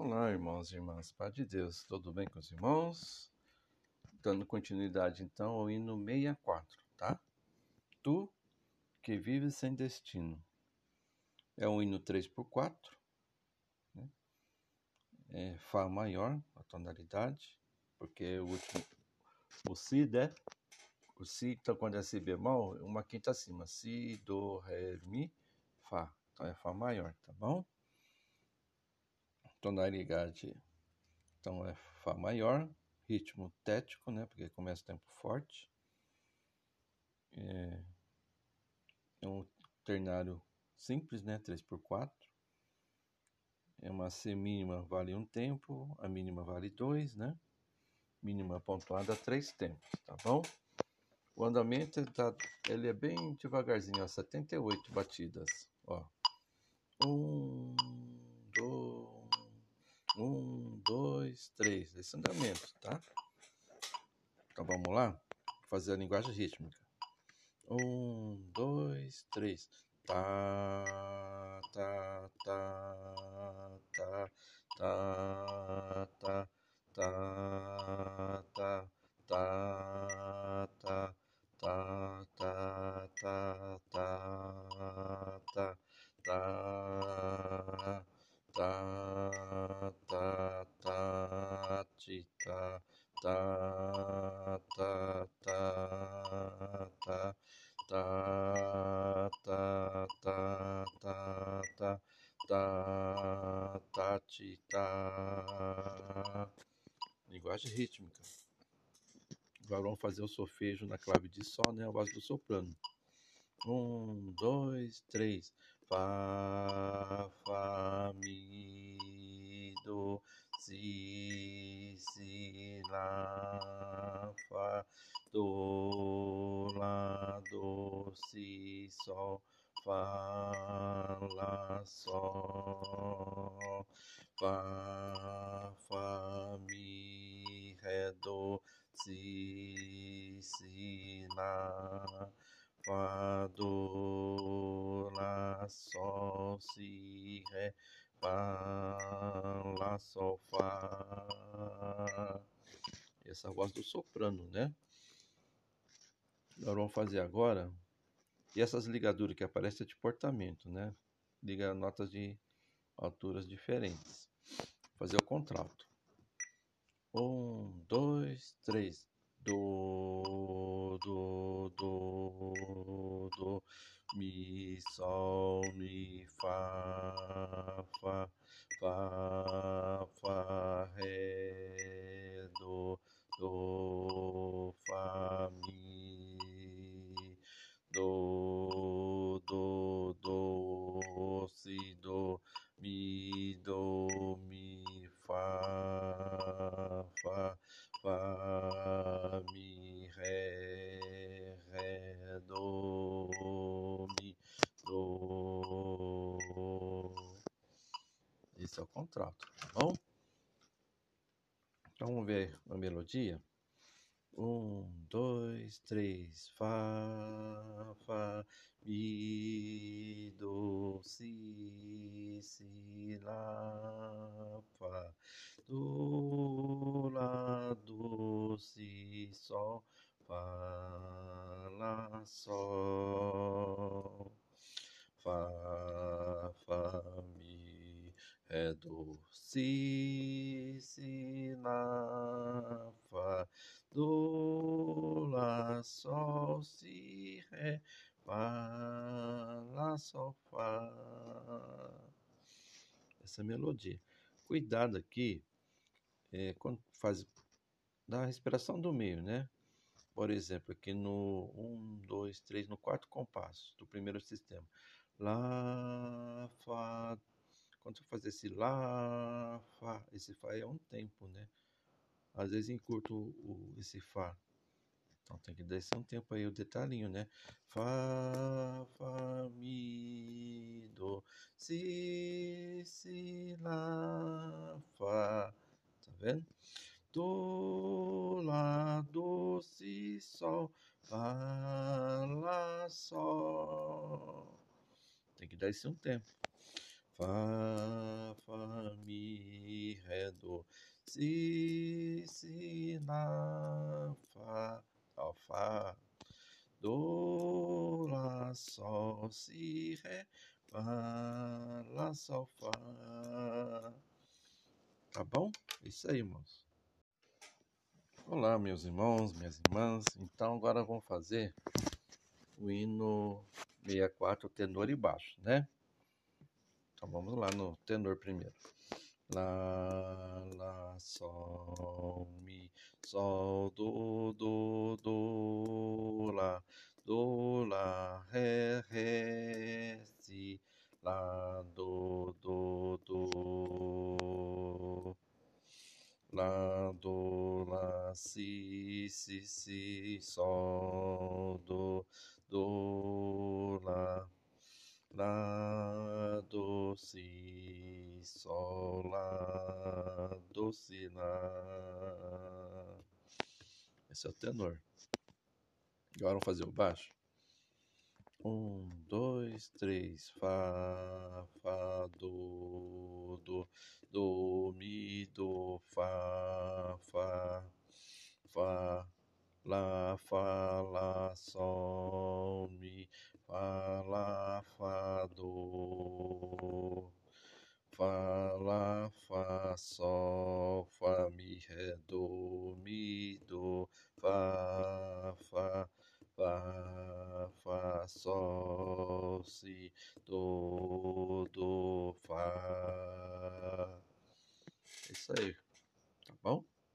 Olá, irmãos e irmãs, Pai de Deus, tudo bem com os irmãos? Dando continuidade então ao hino 64, tá? Tu que vives sem destino. É um hino 3x4, né? é Fá maior, a tonalidade, porque o último, o Si, né? O Si, então quando é Si bemol, uma quinta acima. Si, Do, Ré, Mi, Fá. Então é Fá maior, tá bom? Tonalidade então é Fá maior, ritmo tético, né? Porque começa tempo forte. É, é um ternário simples, né? 3x4. É uma C mínima vale um tempo, a mínima vale dois, né? Mínima pontuada três tempos, tá bom? O andamento ele, tá, ele é bem devagarzinho, ó, 78 batidas, ó. Um, dois, um, dois, três. Esse andamento, tá? Então vamos lá? Fazer a linguagem rítmica. Um, dois, três. Tá, tá, tá, tá, tá, tá, tá, tá, tá, tá, tá, tá, tá, tá, tá, tá, tá, ti, tá. Linguagem rítmica. Agora vamos fazer o solfejo na clave de Sol, né? A voz do soprano. Um, dois, três. Fá, Fá, Mi, Do, Si, Si, Lá, Fá, Do, Lá, Do, Si, Sol, Fá, Lá, Sol, Fá, Fá, Mi, Ré, Do, Si, Si, Lá, Fá, Do, Lá, Sol, Si, Ré, Fá, Lá, Sol, Fá. Essa voz do soprano, né? Nós vamos fazer agora. E essas ligaduras que aparecem é de portamento, né? Liga notas de alturas diferentes. Fazer o contralto. Um, dois, três. Do, do, do, do, mi, sol, mi, fá, fá, fá, fá, ré, do, do, fá, mi, do, do, do, si, do, mi, do, mi, fá, fá, Fá, Mi, Ré, Ré, Do, contrato, tá bom? Então vamos ver a melodia. Um, dois, três, Fá, Fá, Mi, Do, Si, Si, Lá, Fá, Do, Lá, Do, Si, Sol, Fá, Lá, Sol, Fá, Si, Si, Lá, Fá, do, lá, sol, si, ré, fá, lá, sol, fá. Essa melodia. Cuidado aqui, é, quando faz da respiração do meio, né? Por exemplo, aqui no 1, 2, 3, no quarto compasso do primeiro sistema. Lá. Quando você faz esse Lá, Fá, esse Fá é um tempo, né? às vezes encurto o, esse Fá. Então tem que descer um tempo aí o detalhinho, né? Fá, Fá, Mi, Do, Si, Si, Lá, Fá. Tá vendo? Do, Lá, Do, Si, Sol, Fá, Lá, Sol. Tem que dar esse um tempo. Fá, Fá, Mi, si, si, lá, fá, ó, do, lá, sol, si, ré, fá, lá, sol, fá. Tá bom? Isso aí, irmãos. Olá, meus irmãos, minhas irmãs. Então, agora vamos fazer o hino 64, tenor e baixo, né? Então, vamos lá no tenor primeiro. Lá, lá, sol, mi, sol, do, do, do, lá, do, lá, ré, ré, si, lá, do, do, do, lá, do, lá, si, si, si, sol, do, do, lá, lá, do, si, sol, lá, do, si, lá. Esse é o tenor. Agora vamos fazer o baixo. Um, dois, três, Fá, Fá, Do, Do, Do, Mi, Do, Fá, Fá, Fá, Lá, Fá, Lá, Sol, Mi, Fá, Lá, Fá, Do, Fá, Lá, Fá, Sol, Fá, Mi, Ré, Do, Mi, Do, Fá, Fá, Fá, Fá, Sol, Si, Do,